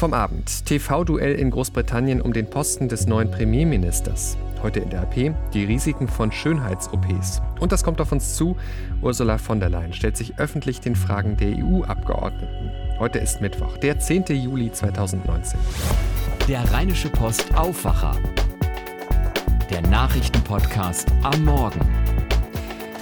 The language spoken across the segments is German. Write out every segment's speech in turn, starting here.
Vom Abend. TV-Duell in Großbritannien um den Posten des neuen Premierministers. Heute in der AP die Risiken von Schönheits-OPs. Und das kommt auf uns zu. Ursula von der Leyen stellt sich öffentlich den Fragen der EU-Abgeordneten. Heute ist Mittwoch, der 10. Juli 2019. Der Rheinische Post Aufwacher. Der Nachrichtenpodcast am Morgen.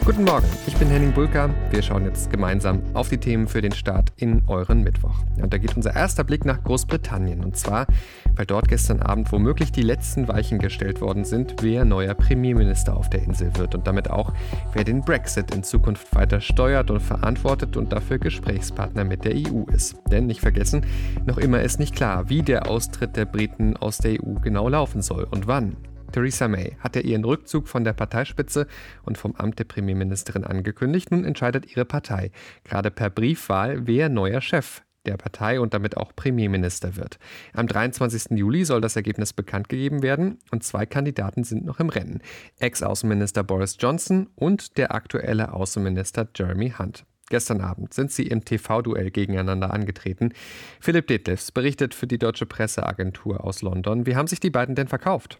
Guten Morgen, ich bin Henning Bulka. Wir schauen jetzt gemeinsam auf die Themen für den Start in euren Mittwoch. Und da geht unser erster Blick nach Großbritannien. Und zwar, weil dort gestern Abend womöglich die letzten Weichen gestellt worden sind, wer neuer Premierminister auf der Insel wird. Und damit auch, wer den Brexit in Zukunft weiter steuert und verantwortet und dafür Gesprächspartner mit der EU ist. Denn nicht vergessen, noch immer ist nicht klar, wie der Austritt der Briten aus der EU genau laufen soll und wann. Theresa May hatte ihren Rückzug von der Parteispitze und vom Amt der Premierministerin angekündigt. Nun entscheidet ihre Partei, gerade per Briefwahl, wer neuer Chef der Partei und damit auch Premierminister wird. Am 23. Juli soll das Ergebnis bekannt gegeben werden und zwei Kandidaten sind noch im Rennen. Ex-Außenminister Boris Johnson und der aktuelle Außenminister Jeremy Hunt. Gestern Abend sind sie im TV-Duell gegeneinander angetreten. Philipp Detlefs berichtet für die Deutsche Presseagentur aus London. Wie haben sich die beiden denn verkauft?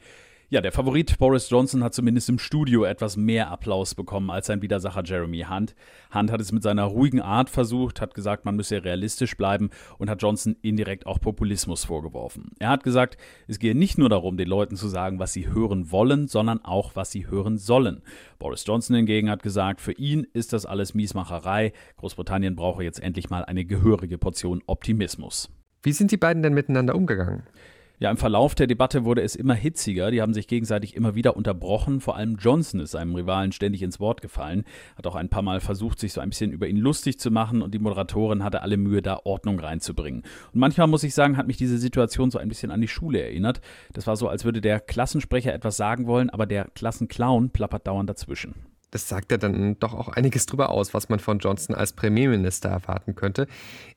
Ja, der Favorit Boris Johnson hat zumindest im Studio etwas mehr Applaus bekommen als sein Widersacher Jeremy Hunt. Hunt hat es mit seiner ruhigen Art versucht, hat gesagt, man müsse realistisch bleiben und hat Johnson indirekt auch Populismus vorgeworfen. Er hat gesagt, es gehe nicht nur darum, den Leuten zu sagen, was sie hören wollen, sondern auch, was sie hören sollen. Boris Johnson hingegen hat gesagt, für ihn ist das alles Miesmacherei. Großbritannien brauche jetzt endlich mal eine gehörige Portion Optimismus. Wie sind die beiden denn miteinander umgegangen? Ja, im Verlauf der Debatte wurde es immer hitziger. Die haben sich gegenseitig immer wieder unterbrochen. Vor allem Johnson ist seinem Rivalen ständig ins Wort gefallen, hat auch ein paar Mal versucht, sich so ein bisschen über ihn lustig zu machen und die Moderatorin hatte alle Mühe, da Ordnung reinzubringen. Und manchmal muss ich sagen, hat mich diese Situation so ein bisschen an die Schule erinnert. Das war so, als würde der Klassensprecher etwas sagen wollen, aber der Klassenclown plappert dauernd dazwischen. Das sagt ja dann doch auch einiges drüber aus, was man von Johnson als Premierminister erwarten könnte.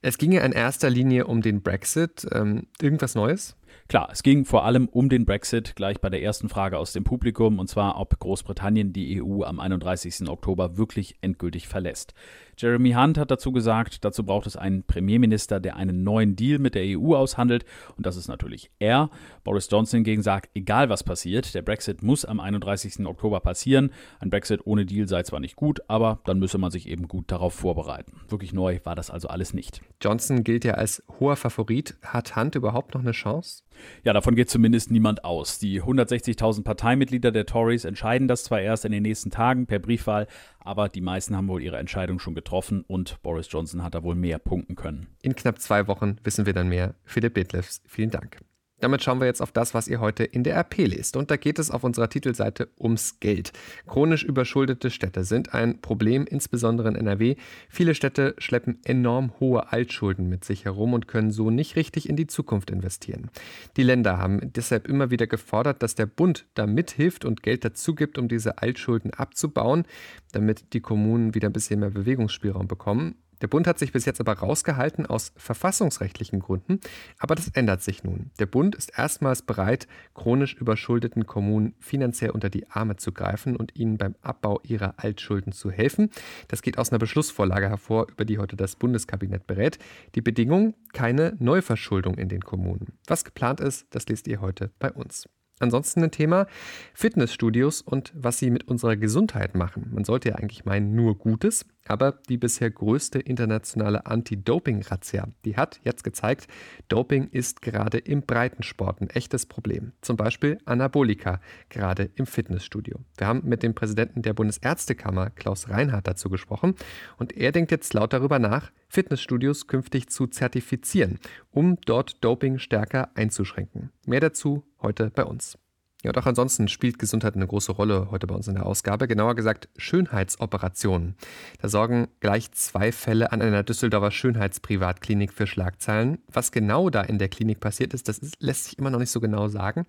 Es ging ja in erster Linie um den Brexit. Ähm, irgendwas Neues? Klar, es ging vor allem um den Brexit, gleich bei der ersten Frage aus dem Publikum, und zwar, ob Großbritannien die EU am 31. Oktober wirklich endgültig verlässt. Jeremy Hunt hat dazu gesagt, dazu braucht es einen Premierminister, der einen neuen Deal mit der EU aushandelt, und das ist natürlich er. Boris Johnson hingegen sagt, egal was passiert, der Brexit muss am 31. Oktober passieren. Ein Brexit ohne Deal sei zwar nicht gut, aber dann müsse man sich eben gut darauf vorbereiten. Wirklich neu war das also alles nicht. Johnson gilt ja als hoher Favorit. Hat Hunt überhaupt noch eine Chance? Ja, davon geht zumindest niemand aus. Die 160.000 Parteimitglieder der Tories entscheiden das zwar erst in den nächsten Tagen per Briefwahl, aber die meisten haben wohl ihre Entscheidung schon getroffen und Boris Johnson hat da wohl mehr punkten können. In knapp zwei Wochen wissen wir dann mehr. Philipp Betlefs, vielen Dank. Damit schauen wir jetzt auf das, was ihr heute in der RP lest. Und da geht es auf unserer Titelseite ums Geld. Chronisch überschuldete Städte sind ein Problem, insbesondere in NRW. Viele Städte schleppen enorm hohe Altschulden mit sich herum und können so nicht richtig in die Zukunft investieren. Die Länder haben deshalb immer wieder gefordert, dass der Bund da mithilft und Geld dazu gibt, um diese Altschulden abzubauen, damit die Kommunen wieder ein bisschen mehr Bewegungsspielraum bekommen. Der Bund hat sich bis jetzt aber rausgehalten aus verfassungsrechtlichen Gründen, aber das ändert sich nun. Der Bund ist erstmals bereit, chronisch überschuldeten Kommunen finanziell unter die Arme zu greifen und ihnen beim Abbau ihrer Altschulden zu helfen. Das geht aus einer Beschlussvorlage hervor, über die heute das Bundeskabinett berät. Die Bedingung, keine Neuverschuldung in den Kommunen. Was geplant ist, das lest ihr heute bei uns. Ansonsten ein Thema Fitnessstudios und was sie mit unserer Gesundheit machen. Man sollte ja eigentlich meinen, nur Gutes, aber die bisher größte internationale Anti-Doping-Razzia, die hat jetzt gezeigt, Doping ist gerade im Breitensport ein echtes Problem. Zum Beispiel Anabolika, gerade im Fitnessstudio. Wir haben mit dem Präsidenten der Bundesärztekammer, Klaus Reinhardt, dazu gesprochen und er denkt jetzt laut darüber nach, Fitnessstudios künftig zu zertifizieren, um dort Doping stärker einzuschränken. Mehr dazu heute bei uns. Ja, und auch ansonsten spielt Gesundheit eine große Rolle heute bei uns in der Ausgabe. Genauer gesagt Schönheitsoperationen. Da sorgen gleich zwei Fälle an einer Düsseldorfer Schönheitsprivatklinik für Schlagzeilen. Was genau da in der Klinik passiert ist, das ist, lässt sich immer noch nicht so genau sagen.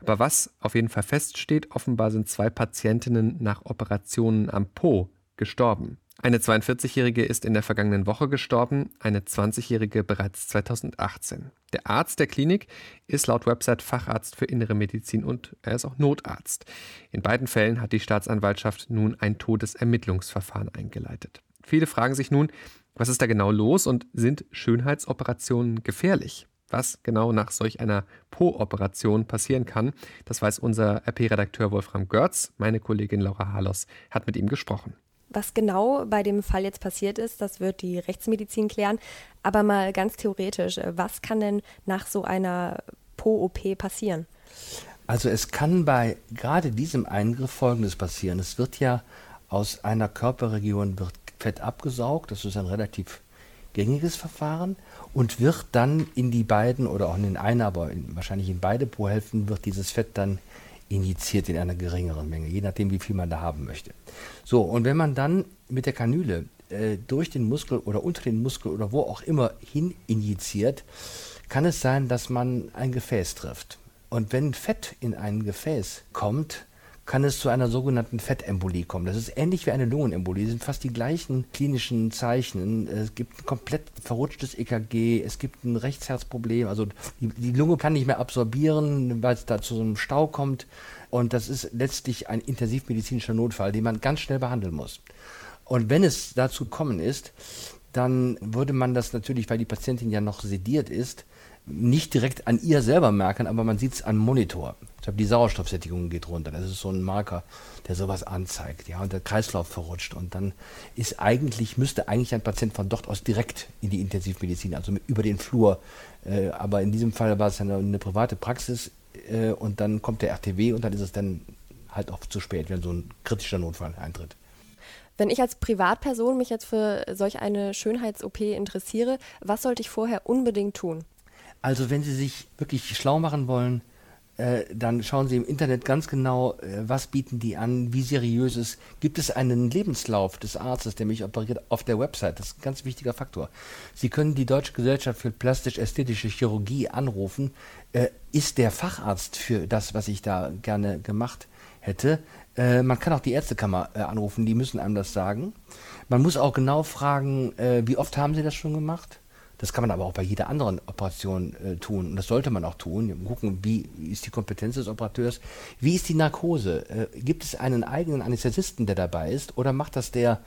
Aber was auf jeden Fall feststeht, offenbar sind zwei Patientinnen nach Operationen am Po gestorben. Eine 42-Jährige ist in der vergangenen Woche gestorben, eine 20-Jährige bereits 2018. Der Arzt der Klinik ist laut Website Facharzt für Innere Medizin und er ist auch Notarzt. In beiden Fällen hat die Staatsanwaltschaft nun ein Todesermittlungsverfahren eingeleitet. Viele fragen sich nun, was ist da genau los und sind Schönheitsoperationen gefährlich? Was genau nach solch einer Po-Operation passieren kann, das weiß unser RP-Redakteur Wolfram Görz. Meine Kollegin Laura Harlos hat mit ihm gesprochen. Was genau bei dem Fall jetzt passiert ist, das wird die Rechtsmedizin klären. Aber mal ganz theoretisch, was kann denn nach so einer Po-OP passieren? Also es kann bei gerade diesem Eingriff Folgendes passieren. Es wird ja aus einer Körperregion wird Fett abgesaugt. Das ist ein relativ gängiges Verfahren und wird dann in die beiden oder auch in eine, aber in, wahrscheinlich in beide Po-Hälften wird dieses Fett dann injiziert in einer geringeren Menge, je nachdem, wie viel man da haben möchte. So, und wenn man dann mit der Kanüle äh, durch den Muskel oder unter den Muskel oder wo auch immer hin injiziert, kann es sein, dass man ein Gefäß trifft. Und wenn Fett in ein Gefäß kommt, kann es zu einer sogenannten Fettembolie kommen. Das ist ähnlich wie eine Lungenembolie. Das sind fast die gleichen klinischen Zeichen. Es gibt ein komplett verrutschtes EKG, es gibt ein Rechtsherzproblem, also die, die Lunge kann nicht mehr absorbieren, weil es da zu so einem Stau kommt. Und das ist letztlich ein intensivmedizinischer Notfall, den man ganz schnell behandeln muss. Und wenn es dazu kommen ist, dann würde man das natürlich, weil die Patientin ja noch sediert ist, nicht direkt an ihr selber merken, aber man sieht es am Monitor. Ich glaube, die Sauerstoffsättigung geht runter. Das ist so ein Marker, der sowas anzeigt. Ja, und der Kreislauf verrutscht. Und dann ist eigentlich, müsste eigentlich ein Patient von dort aus direkt in die Intensivmedizin, also über den Flur. Äh, aber in diesem Fall war es eine, eine private Praxis äh, und dann kommt der RTW und dann ist es dann halt auch zu spät, wenn so ein kritischer Notfall eintritt. Wenn ich als Privatperson mich jetzt für solch eine Schönheits-OP interessiere, was sollte ich vorher unbedingt tun? Also wenn Sie sich wirklich schlau machen wollen, äh, dann schauen Sie im Internet ganz genau, äh, was bieten die an, wie seriös ist. Gibt es einen Lebenslauf des Arztes, der mich operiert, auf der Website? Das ist ein ganz wichtiger Faktor. Sie können die Deutsche Gesellschaft für plastisch-ästhetische Chirurgie anrufen. Äh, ist der Facharzt für das, was ich da gerne gemacht hätte? Äh, man kann auch die Ärztekammer äh, anrufen, die müssen einem das sagen. Man muss auch genau fragen, wie oft haben Sie das schon gemacht? Das kann man aber auch bei jeder anderen Operation äh, tun. Und das sollte man auch tun. Gucken, wie ist die Kompetenz des Operateurs? Wie ist die Narkose? Äh, gibt es einen eigenen Anästhesisten, der dabei ist? Oder macht das der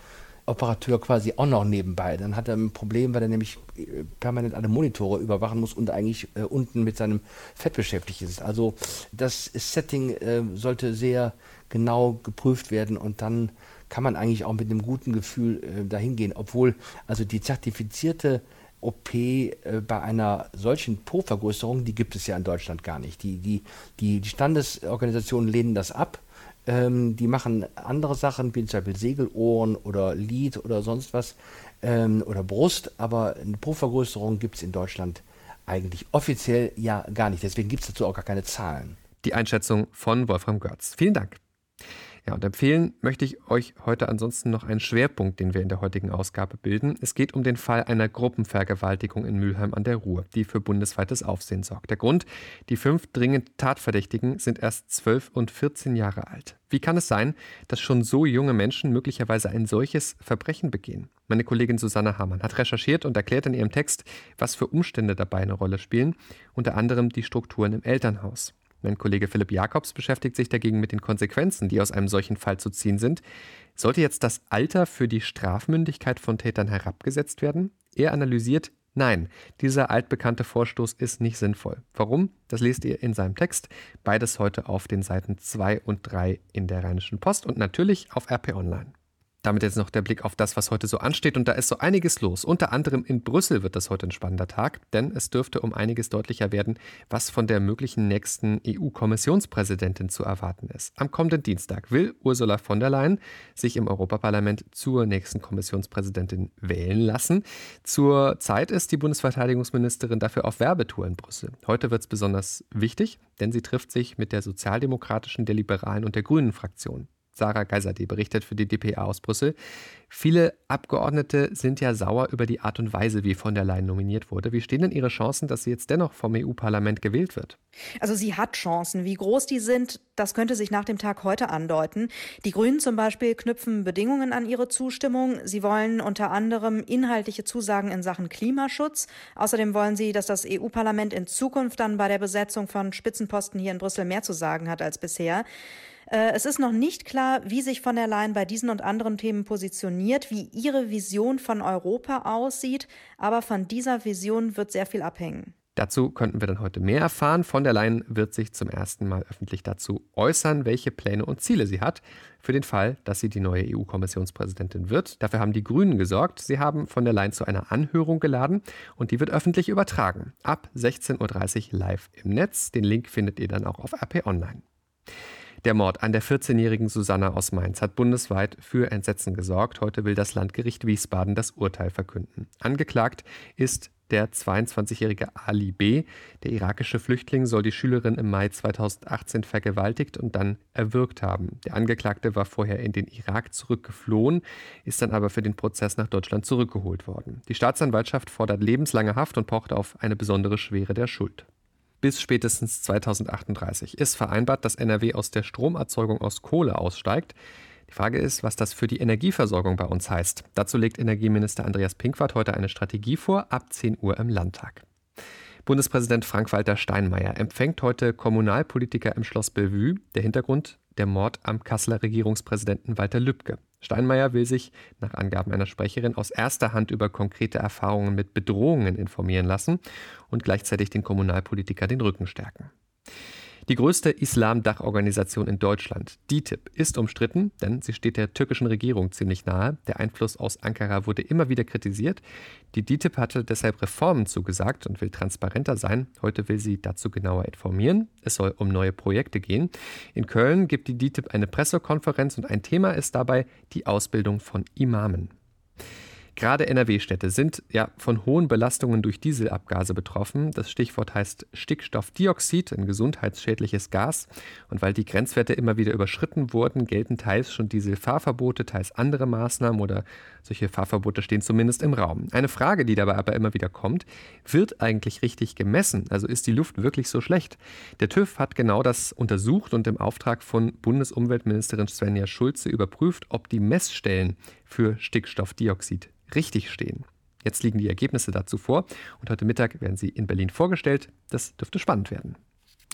Operateur quasi auch noch nebenbei? Dann hat er ein Problem, weil er nämlich äh, permanent alle Monitore überwachen muss und eigentlich äh, unten mit seinem Fett beschäftigt ist. Also das Setting äh, sollte sehr genau geprüft werden und dann kann man eigentlich auch mit einem guten Gefühl äh, dahin gehen. Obwohl also die zertifizierte OP äh, bei einer solchen Po-Vergrößerung, die gibt es ja in Deutschland gar nicht. Die, die, die, die Standesorganisationen lehnen das ab. Ähm, die machen andere Sachen, wie zum Beispiel Segelohren oder Lid oder sonst was ähm, oder Brust, aber eine Po-Vergrößerung gibt es in Deutschland eigentlich offiziell ja gar nicht. Deswegen gibt es dazu auch gar keine Zahlen. Die Einschätzung von Wolfram Görz. Vielen Dank. Ja, und empfehlen möchte ich euch heute ansonsten noch einen Schwerpunkt, den wir in der heutigen Ausgabe bilden. Es geht um den Fall einer Gruppenvergewaltigung in Mülheim an der Ruhr, die für bundesweites Aufsehen sorgt. Der Grund, die fünf dringend Tatverdächtigen sind erst 12 und 14 Jahre alt. Wie kann es sein, dass schon so junge Menschen möglicherweise ein solches Verbrechen begehen? Meine Kollegin Susanne Hamann hat recherchiert und erklärt in ihrem Text, was für Umstände dabei eine Rolle spielen, unter anderem die Strukturen im Elternhaus. Mein Kollege Philipp Jakobs beschäftigt sich dagegen mit den Konsequenzen, die aus einem solchen Fall zu ziehen sind. Sollte jetzt das Alter für die Strafmündigkeit von Tätern herabgesetzt werden? Er analysiert, nein, dieser altbekannte Vorstoß ist nicht sinnvoll. Warum? Das lest ihr in seinem Text. Beides heute auf den Seiten 2 und 3 in der Rheinischen Post und natürlich auf RP Online. Damit jetzt noch der Blick auf das, was heute so ansteht. Und da ist so einiges los. Unter anderem in Brüssel wird das heute ein spannender Tag, denn es dürfte um einiges deutlicher werden, was von der möglichen nächsten EU-Kommissionspräsidentin zu erwarten ist. Am kommenden Dienstag will Ursula von der Leyen sich im Europaparlament zur nächsten Kommissionspräsidentin wählen lassen. Zur Zeit ist die Bundesverteidigungsministerin dafür auf Werbetour in Brüssel. Heute wird es besonders wichtig, denn sie trifft sich mit der sozialdemokratischen, der liberalen und der grünen Fraktion. Sarah Geiserde berichtet für die dpa aus Brüssel. Viele Abgeordnete sind ja sauer über die Art und Weise, wie von der Leyen nominiert wurde. Wie stehen denn Ihre Chancen, dass sie jetzt dennoch vom EU-Parlament gewählt wird? Also sie hat Chancen. Wie groß die sind, das könnte sich nach dem Tag heute andeuten. Die Grünen zum Beispiel knüpfen Bedingungen an ihre Zustimmung. Sie wollen unter anderem inhaltliche Zusagen in Sachen Klimaschutz. Außerdem wollen sie, dass das EU-Parlament in Zukunft dann bei der Besetzung von Spitzenposten hier in Brüssel mehr zu sagen hat als bisher. Äh, es ist noch nicht klar, wie sich von der Leyen bei diesen und anderen Themen positioniert, wie ihre Vision von Europa aussieht, aber von dieser Vision wird sehr viel abhängen. Dazu könnten wir dann heute mehr erfahren. Von der Leyen wird sich zum ersten Mal öffentlich dazu äußern, welche Pläne und Ziele sie hat, für den Fall, dass sie die neue EU-Kommissionspräsidentin wird. Dafür haben die Grünen gesorgt. Sie haben von der Leyen zu einer Anhörung geladen und die wird öffentlich übertragen. Ab 16.30 Uhr live im Netz. Den Link findet ihr dann auch auf RP Online. Der Mord an der 14-jährigen Susanna aus Mainz hat bundesweit für Entsetzen gesorgt. Heute will das Landgericht Wiesbaden das Urteil verkünden. Angeklagt ist der 22-jährige Ali B. Der irakische Flüchtling soll die Schülerin im Mai 2018 vergewaltigt und dann erwürgt haben. Der Angeklagte war vorher in den Irak zurückgeflohen, ist dann aber für den Prozess nach Deutschland zurückgeholt worden. Die Staatsanwaltschaft fordert lebenslange Haft und pocht auf eine besondere Schwere der Schuld. Bis spätestens 2038 ist vereinbart, dass NRW aus der Stromerzeugung aus Kohle aussteigt. Die Frage ist, was das für die Energieversorgung bei uns heißt. Dazu legt Energieminister Andreas Pinkwart heute eine Strategie vor, ab 10 Uhr im Landtag. Bundespräsident Frank-Walter Steinmeier empfängt heute Kommunalpolitiker im Schloss Bellevue. Der Hintergrund der Mord am Kasseler Regierungspräsidenten Walter Lübcke. Steinmeier will sich, nach Angaben einer Sprecherin, aus erster Hand über konkrete Erfahrungen mit Bedrohungen informieren lassen und gleichzeitig den Kommunalpolitiker den Rücken stärken. Die größte Islam-Dachorganisation in Deutschland, DITIB, ist umstritten, denn sie steht der türkischen Regierung ziemlich nahe. Der Einfluss aus Ankara wurde immer wieder kritisiert. Die DITIB hatte deshalb Reformen zugesagt und will transparenter sein. Heute will sie dazu genauer informieren. Es soll um neue Projekte gehen. In Köln gibt die DITIB eine Pressekonferenz und ein Thema ist dabei die Ausbildung von Imamen. Gerade NRW-Städte sind ja von hohen Belastungen durch Dieselabgase betroffen. Das Stichwort heißt Stickstoffdioxid, ein gesundheitsschädliches Gas. Und weil die Grenzwerte immer wieder überschritten wurden, gelten teils schon Dieselfahrverbote, teils andere Maßnahmen oder solche Fahrverbote stehen zumindest im Raum. Eine Frage, die dabei aber immer wieder kommt, wird eigentlich richtig gemessen? Also ist die Luft wirklich so schlecht? Der TÜV hat genau das untersucht und im Auftrag von Bundesumweltministerin Svenja Schulze überprüft, ob die Messstellen für Stickstoffdioxid richtig stehen. Jetzt liegen die Ergebnisse dazu vor und heute Mittag werden sie in Berlin vorgestellt. Das dürfte spannend werden.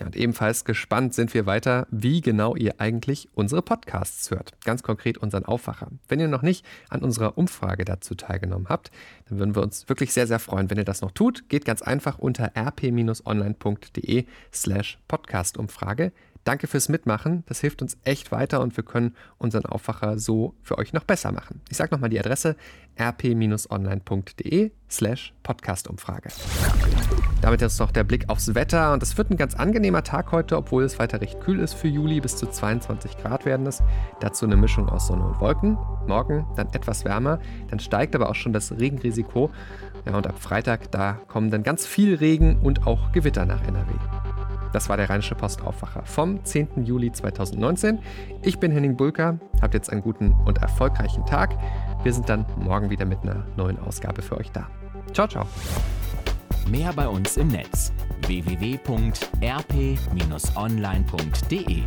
Und ebenfalls gespannt sind wir weiter, wie genau ihr eigentlich unsere Podcasts hört. Ganz konkret unseren Aufwacher. Wenn ihr noch nicht an unserer Umfrage dazu teilgenommen habt, dann würden wir uns wirklich sehr, sehr freuen, wenn ihr das noch tut. Geht ganz einfach unter rp-online.de slash Podcastumfrage. Danke fürs Mitmachen. Das hilft uns echt weiter und wir können unseren Aufwacher so für euch noch besser machen. Ich sage nochmal die Adresse rp-online.de slash Podcastumfrage. Damit jetzt noch der Blick aufs Wetter und es wird ein ganz angenehmer Tag heute, obwohl es weiter recht kühl ist für Juli. Bis zu 22 Grad werden es. Dazu eine Mischung aus Sonne und Wolken. Morgen dann etwas wärmer. Dann steigt aber auch schon das Regenrisiko. Ja, und ab Freitag, da kommen dann ganz viel Regen und auch Gewitter nach NRW. Das war der Rheinische Postaufwacher vom 10. Juli 2019. Ich bin Henning Bulker, habt jetzt einen guten und erfolgreichen Tag. Wir sind dann morgen wieder mit einer neuen Ausgabe für euch da. Ciao, ciao. Mehr bei uns im Netz www.rp-online.de